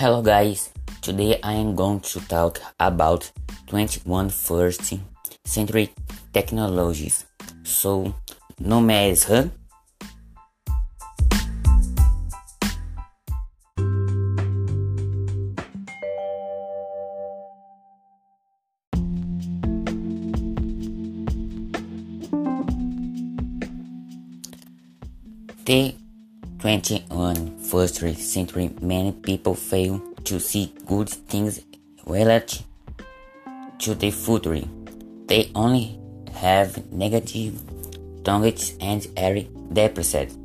Hello guys, today I am going to talk about 21st century technologies. So, no mais, huh? The 21st century, many people fail to see good things relative to the future. They only have negative thoughts and are depressed.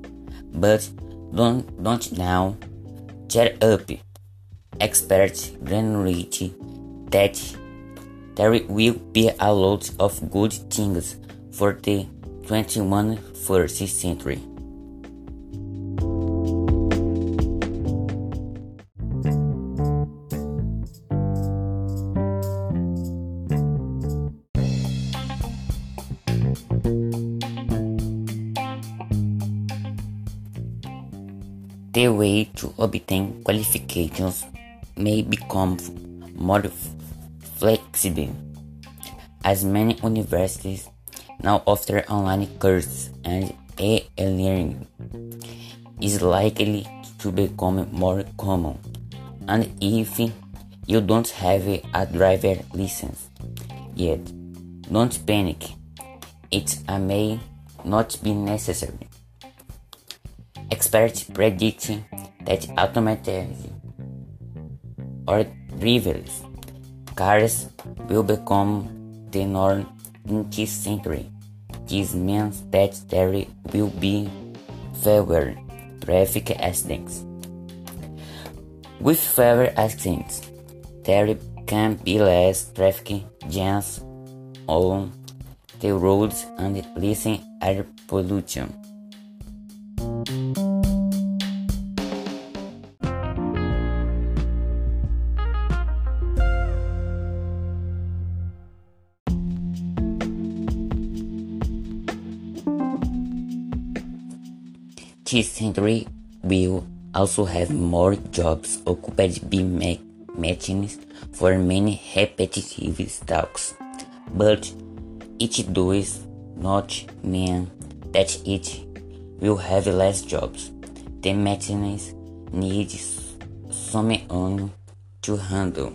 But don't, don't now cheer up. Experts guarantee that there will be a lot of good things for the 21st century. The way to obtain qualifications may become more flexible, as many universities now offer online courses and e-learning is likely to become more common. And if you don't have a driver license yet, don't panic. It may not be necessary. Experts predict that automated or driverless cars will become the norm in this century. This means that there will be fewer traffic accidents. With fewer accidents, there can be less traffic jams on the roads and less air pollution. This century will also have more jobs occupied by ma- machines for many repetitive tasks, but it does not mean that it will have less jobs. The machines need someone to handle